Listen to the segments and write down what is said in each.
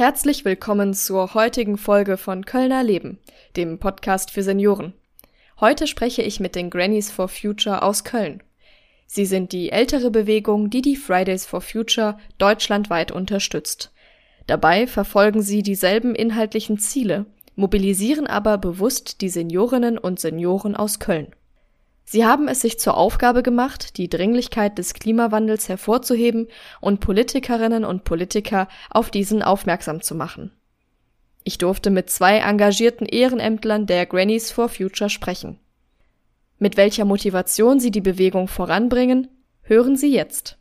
Herzlich willkommen zur heutigen Folge von Kölner Leben, dem Podcast für Senioren. Heute spreche ich mit den Grannies for Future aus Köln. Sie sind die ältere Bewegung, die die Fridays for Future deutschlandweit unterstützt. Dabei verfolgen sie dieselben inhaltlichen Ziele, mobilisieren aber bewusst die Seniorinnen und Senioren aus Köln. Sie haben es sich zur Aufgabe gemacht, die Dringlichkeit des Klimawandels hervorzuheben und Politikerinnen und Politiker auf diesen aufmerksam zu machen. Ich durfte mit zwei engagierten Ehrenämtlern der Grannies for Future sprechen. Mit welcher Motivation sie die Bewegung voranbringen, hören Sie jetzt.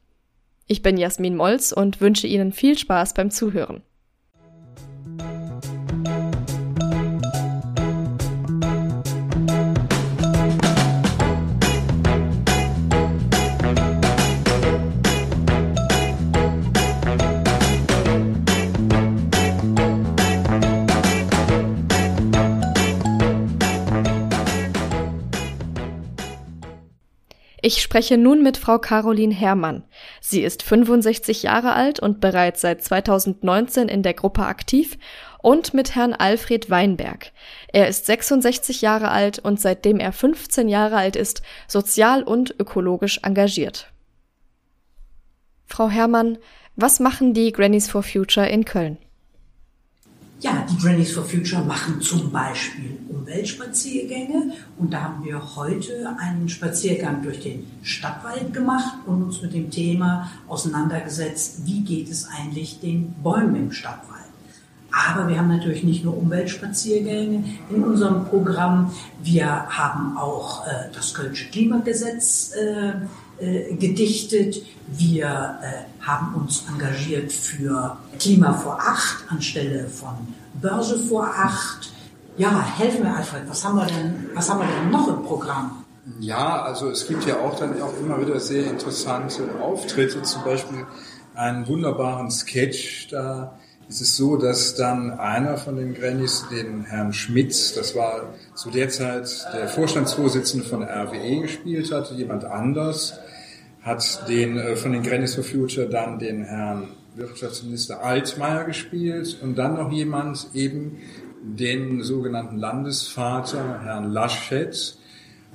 Ich bin Jasmin Molz und wünsche Ihnen viel Spaß beim Zuhören. Ich spreche nun mit Frau Caroline Herrmann. Sie ist 65 Jahre alt und bereits seit 2019 in der Gruppe aktiv und mit Herrn Alfred Weinberg. Er ist 66 Jahre alt und seitdem er 15 Jahre alt ist, sozial und ökologisch engagiert. Frau Herrmann, was machen die Grannies for Future in Köln? Ja, die Grannies for Future machen zum Beispiel Umweltspaziergänge und da haben wir heute einen Spaziergang durch den Stadtwald gemacht und uns mit dem Thema auseinandergesetzt, wie geht es eigentlich den Bäumen im Stadtwald. Aber wir haben natürlich nicht nur Umweltspaziergänge in unserem Programm, wir haben auch äh, das Kölsche Klimagesetz äh, äh, gedichtet. Wir äh, haben uns engagiert für Klima vor acht anstelle von Börse vor acht. Ja, helfen wir Alfred, was haben wir denn, was haben wir denn noch im Programm? Ja, also es gibt ja auch dann auch immer wieder sehr interessante Auftritte, zum Beispiel einen wunderbaren Sketch, da ist es so, dass dann einer von den Grannies, den Herrn Schmitz, das war zu der Zeit der Vorstandsvorsitzende von RWE gespielt hat, jemand anders, hat den äh, von den Grannies for Future dann den Herrn Wirtschaftsminister Altmaier gespielt und dann noch jemand eben den sogenannten Landesvater, Herrn Laschet,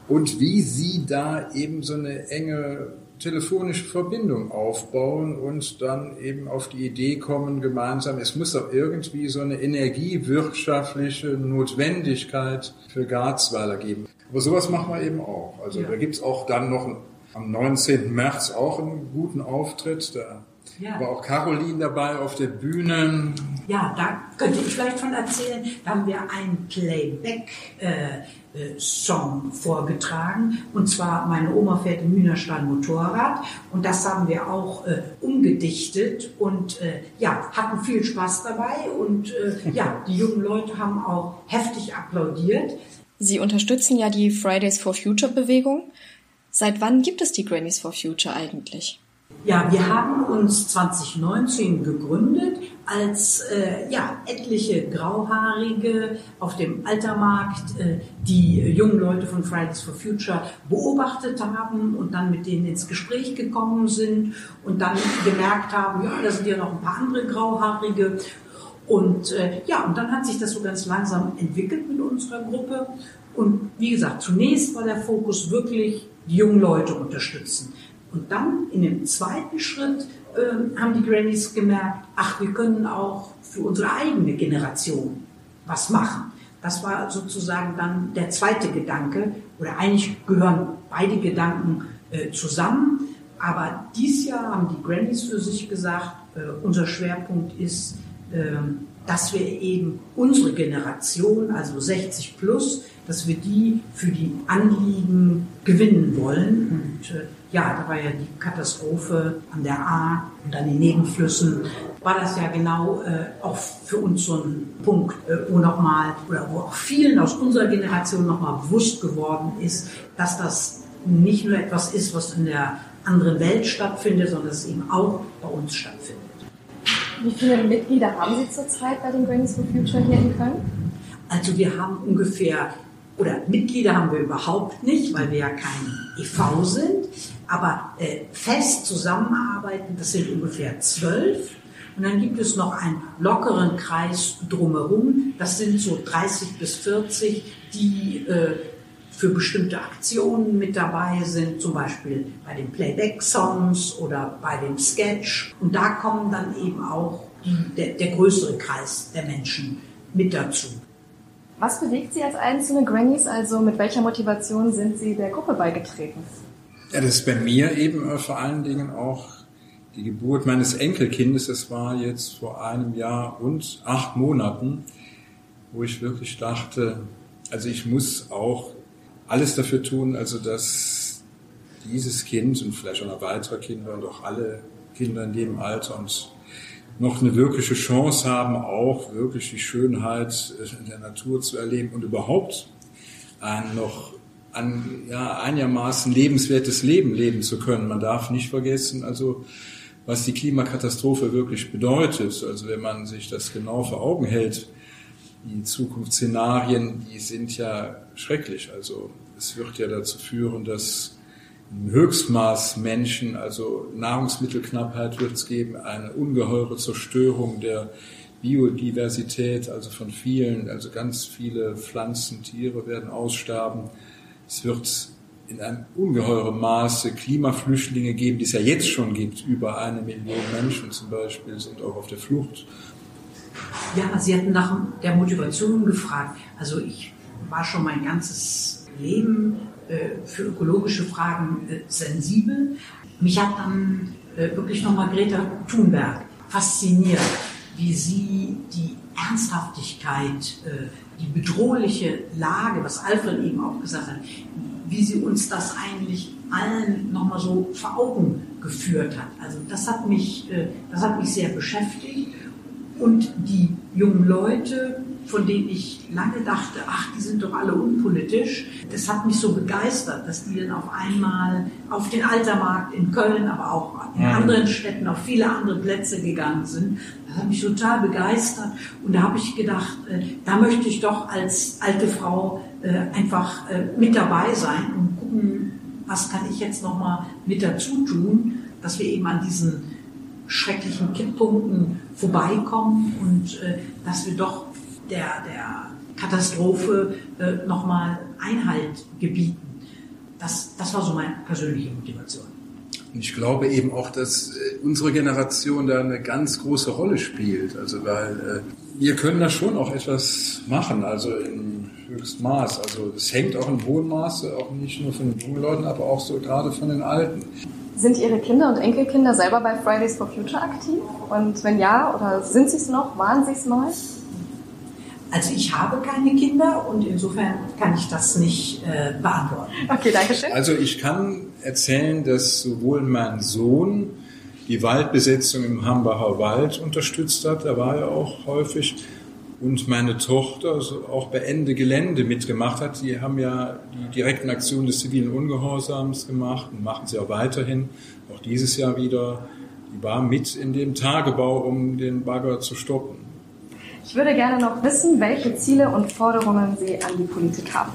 und wie sie da eben so eine enge telefonische Verbindung aufbauen und dann eben auf die Idee kommen, gemeinsam, es muss doch irgendwie so eine energiewirtschaftliche Notwendigkeit für Garzweiler geben. Aber sowas machen wir eben auch. Also ja. da gibt's auch dann noch am 19. März auch einen guten Auftritt. Da ja. war auch Caroline dabei auf der Bühne. Ja, da könnte ich vielleicht von erzählen. Da haben wir einen Playback-Song vorgetragen. Und zwar Meine Oma fährt im Hühnerstall Motorrad. Und das haben wir auch äh, umgedichtet und äh, ja, hatten viel Spaß dabei. Und äh, ja, die jungen Leute haben auch heftig applaudiert. Sie unterstützen ja die Fridays for Future Bewegung. Seit wann gibt es die Grannies for Future eigentlich? Ja, wir haben uns 2019 gegründet, als äh, ja, etliche Grauhaarige auf dem Altermarkt äh, die jungen Leute von Fridays for Future beobachtet haben und dann mit denen ins Gespräch gekommen sind und dann gemerkt haben, ja, da sind ja noch ein paar andere Grauhaarige und äh, ja, und dann hat sich das so ganz langsam entwickelt mit unserer Gruppe. Und wie gesagt, zunächst war der Fokus wirklich die jungen Leute unterstützen. Und dann in dem zweiten Schritt äh, haben die Grannies gemerkt, ach, wir können auch für unsere eigene Generation was machen. Das war sozusagen dann der zweite Gedanke, oder eigentlich gehören beide Gedanken äh, zusammen. Aber dieses Jahr haben die Grannies für sich gesagt, äh, unser Schwerpunkt ist, ähm, dass wir eben unsere Generation, also 60 plus, dass wir die für die Anliegen gewinnen wollen. Und äh, ja, da war ja die Katastrophe an der A und an den Nebenflüssen, war das ja genau äh, auch für uns so ein Punkt, äh, wo nochmal, oder wo auch vielen aus unserer Generation nochmal bewusst geworden ist, dass das nicht nur etwas ist, was in der anderen Welt stattfindet, sondern dass es eben auch bei uns stattfindet. Wie viele Mitglieder haben Sie zurzeit bei den Grannies for Future hier in Köln? Also wir haben ungefähr oder Mitglieder haben wir überhaupt nicht, weil wir ja kein EV sind, aber äh, fest zusammenarbeiten, das sind ungefähr zwölf Und dann gibt es noch einen lockeren Kreis drumherum. Das sind so 30 bis 40, die äh, für bestimmte Aktionen mit dabei sind, zum Beispiel bei den Playback-Songs oder bei dem Sketch. Und da kommen dann eben auch der, der größere Kreis der Menschen mit dazu. Was bewegt Sie als einzelne Grannies? Also mit welcher Motivation sind Sie der Gruppe beigetreten? Ja, das ist bei mir eben äh, vor allen Dingen auch die Geburt meines Enkelkindes. Das war jetzt vor einem Jahr und acht Monaten, wo ich wirklich dachte, also ich muss auch alles dafür tun, also dass dieses Kind und vielleicht auch noch weitere Kinder und auch alle Kinder in dem Alter und noch eine wirkliche Chance haben, auch wirklich die Schönheit in der Natur zu erleben und überhaupt ein noch ein ja, einigermaßen lebenswertes Leben leben zu können. Man darf nicht vergessen, also was die Klimakatastrophe wirklich bedeutet. Also wenn man sich das genau vor Augen hält, die Zukunftsszenarien, die sind ja schrecklich. Also es wird ja dazu führen, dass Höchstmaß Menschen, also Nahrungsmittelknappheit wird es geben, eine ungeheure Zerstörung der Biodiversität, also von vielen, also ganz viele Pflanzen, Tiere werden aussterben. Es wird in einem ungeheuren Maße Klimaflüchtlinge geben, die es ja jetzt schon gibt. Über eine Million Menschen zum Beispiel sind auch auf der Flucht. Ja, Sie hatten nach der Motivation gefragt. Also ich war schon mein ganzes Leben für ökologische Fragen äh, sensibel. Mich hat dann äh, wirklich nochmal Greta Thunberg fasziniert, wie sie die Ernsthaftigkeit, die bedrohliche Lage, was Alfred eben auch gesagt hat, wie sie uns das eigentlich allen nochmal so vor Augen geführt hat. Also das hat mich, das hat mich sehr beschäftigt. Und die jungen Leute, von denen ich lange dachte, ach, die sind doch alle unpolitisch. Das hat mich so begeistert, dass die dann auf einmal auf den Altermarkt in Köln, aber auch in mhm. anderen Städten, auf viele andere Plätze gegangen sind. Das hat mich total begeistert. Und da habe ich gedacht, äh, da möchte ich doch als alte Frau äh, einfach äh, mit dabei sein und gucken, was kann ich jetzt nochmal mit dazu tun, dass wir eben an diesen schrecklichen Kipppunkten vorbeikommen und dass wir doch der, der Katastrophe äh, nochmal Einhalt gebieten. Das, das war so meine persönliche Motivation. Ich glaube eben auch, dass äh, unsere Generation da eine ganz große Rolle spielt. Also weil äh, wir können da schon auch etwas machen, also im höchsten Maß. Also es hängt auch in hohem Maße, auch nicht nur von den jungen Leuten, aber auch so gerade von den Alten. Sind Ihre Kinder und Enkelkinder selber bei Fridays for Future aktiv? Und wenn ja, oder sind Sie es noch? Waren Sie es mal? Also ich habe keine Kinder und insofern kann ich das nicht äh, beantworten. Okay, danke schön. Also ich kann erzählen, dass sowohl mein Sohn die Waldbesetzung im Hambacher Wald unterstützt hat, da war er auch häufig, und meine Tochter also auch bei Ende Gelände mitgemacht hat. Die haben ja die direkten Aktionen des zivilen Ungehorsams gemacht und machen sie auch weiterhin, auch dieses Jahr wieder. Die war mit in dem Tagebau, um den Bagger zu stoppen. Ich würde gerne noch wissen, welche Ziele und Forderungen Sie an die Politik haben.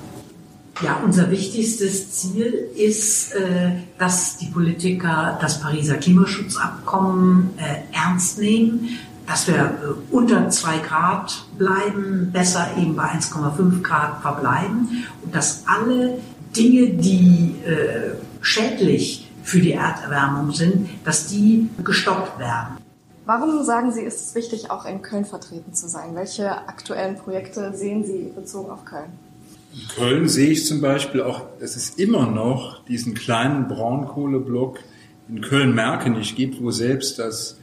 Ja, unser wichtigstes Ziel ist, äh, dass die Politiker das Pariser Klimaschutzabkommen äh, ernst nehmen, dass wir äh, unter zwei Grad bleiben, besser eben bei 1,5 Grad verbleiben und dass alle Dinge, die schädlich für die Erderwärmung sind, dass die gestoppt werden. Warum sagen Sie, ist es wichtig, auch in Köln vertreten zu sein? Welche aktuellen Projekte sehen Sie bezogen auf Köln? In Köln sehe ich zum Beispiel auch, dass es immer noch diesen kleinen Braunkohleblock in Köln-Merkenich gibt, wo selbst das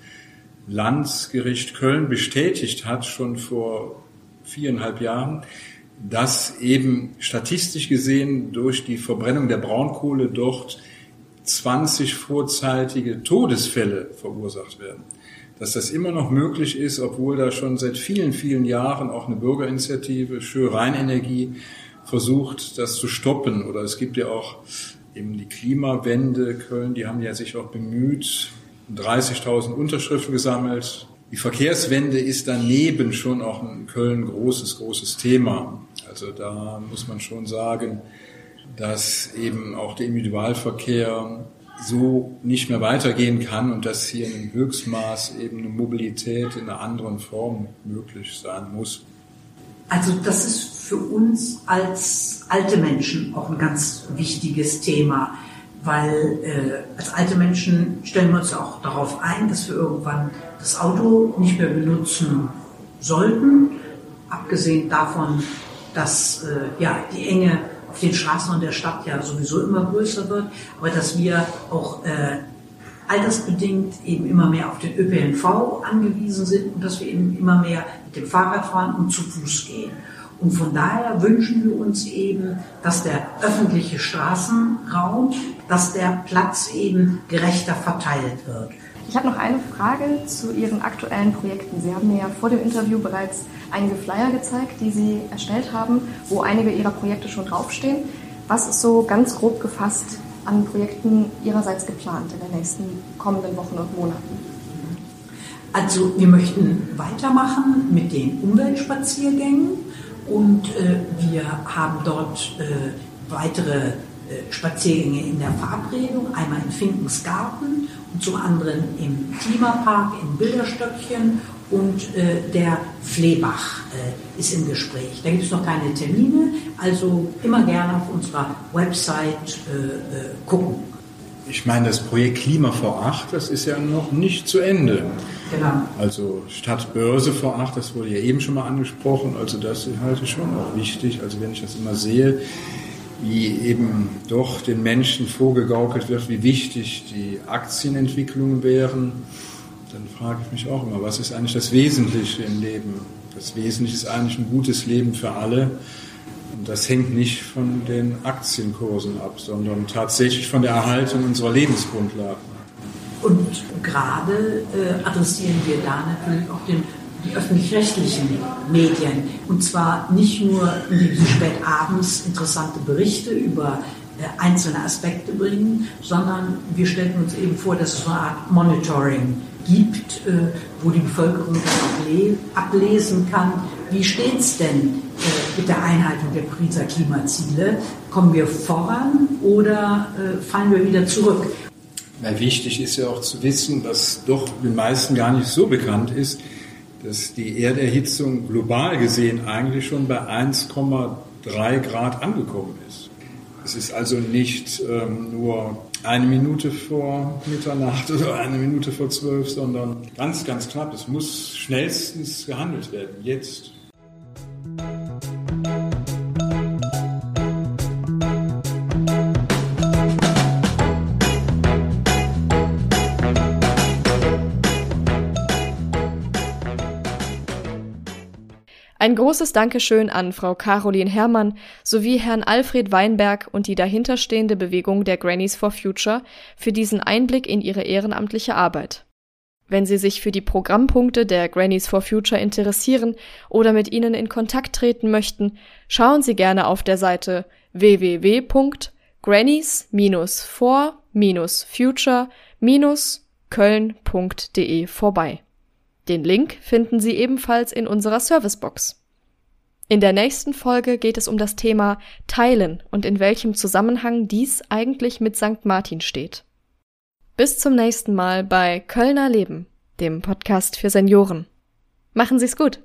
Landesgericht Köln bestätigt hat, schon vor viereinhalb Jahren, dass eben statistisch gesehen durch die Verbrennung der Braunkohle dort 20 vorzeitige Todesfälle verursacht werden dass das immer noch möglich ist, obwohl da schon seit vielen, vielen Jahren auch eine Bürgerinitiative, Schö Rheinenergie, versucht, das zu stoppen. Oder es gibt ja auch eben die Klimawende Köln, die haben ja sich auch bemüht, 30.000 Unterschriften gesammelt. Die Verkehrswende ist daneben schon auch in Köln großes, großes Thema. Also da muss man schon sagen, dass eben auch der Individualverkehr so nicht mehr weitergehen kann und dass hier in Höchstmaß eben eine Mobilität in einer anderen Form möglich sein muss. Also das ist für uns als alte Menschen auch ein ganz wichtiges Thema, weil äh, als alte Menschen stellen wir uns auch darauf ein, dass wir irgendwann das Auto nicht mehr benutzen sollten, abgesehen davon, dass äh, ja die Enge auf den Straßen und der Stadt ja sowieso immer größer wird, aber dass wir auch äh, altersbedingt eben immer mehr auf den ÖPNV angewiesen sind und dass wir eben immer mehr mit dem Fahrrad fahren und zu Fuß gehen. Und von daher wünschen wir uns eben, dass der öffentliche Straßenraum, dass der Platz eben gerechter verteilt wird. Ich habe noch eine Frage zu Ihren aktuellen Projekten. Sie haben mir ja vor dem Interview bereits einige Flyer gezeigt, die Sie erstellt haben, wo einige Ihrer Projekte schon draufstehen. Was ist so ganz grob gefasst an Projekten Ihrerseits geplant in den nächsten kommenden Wochen und Monaten? Also wir möchten weitermachen mit den Umweltspaziergängen und äh, wir haben dort äh, weitere äh, Spaziergänge in der Verabredung, einmal in Finkensgarten zum anderen im Klimapark in Bilderstöckchen und äh, der Fleebach äh, ist im Gespräch. Da gibt es noch keine Termine, also immer gerne auf unserer Website äh, äh gucken. Ich meine, das Projekt Klima vor 8, das ist ja noch nicht zu Ende. Genau. Also Stadt Börse vor 8, das wurde ja eben schon mal angesprochen, also das halte ich schon auch wichtig. Also wenn ich das immer sehe, wie eben doch den Menschen vorgegaukelt wird, wie wichtig die Aktienentwicklungen wären, dann frage ich mich auch immer, was ist eigentlich das Wesentliche im Leben? Das Wesentliche ist eigentlich ein gutes Leben für alle. Und das hängt nicht von den Aktienkursen ab, sondern tatsächlich von der Erhaltung unserer Lebensgrundlagen. Und gerade äh, adressieren wir da natürlich auch den die öffentlich-rechtlichen Medien. Und zwar nicht nur, indem sie spät abends interessante Berichte über äh, einzelne Aspekte bringen, sondern wir stellen uns eben vor, dass es so eine Art Monitoring gibt, äh, wo die Bevölkerung ablesen kann, wie steht es denn äh, mit der Einhaltung der Pariser Klimaziele? Kommen wir voran oder fallen wir wieder zurück? Weil wichtig ist ja auch zu wissen, was doch den meisten gar nicht so bekannt ist, dass die Erderhitzung global gesehen eigentlich schon bei 1,3 Grad angekommen ist. Es ist also nicht ähm, nur eine Minute vor Mitternacht oder eine Minute vor zwölf, sondern ganz, ganz knapp. Es muss schnellstens gehandelt werden, jetzt. Ein großes Dankeschön an Frau Caroline Herrmann sowie Herrn Alfred Weinberg und die dahinterstehende Bewegung der Grannies for Future für diesen Einblick in ihre ehrenamtliche Arbeit. Wenn Sie sich für die Programmpunkte der Grannies for Future interessieren oder mit ihnen in Kontakt treten möchten, schauen Sie gerne auf der Seite www.grannies-for-future-köln.de vorbei. Den Link finden Sie ebenfalls in unserer Servicebox. In der nächsten Folge geht es um das Thema Teilen und in welchem Zusammenhang dies eigentlich mit St. Martin steht. Bis zum nächsten Mal bei Kölner Leben, dem Podcast für Senioren. Machen Sie's gut!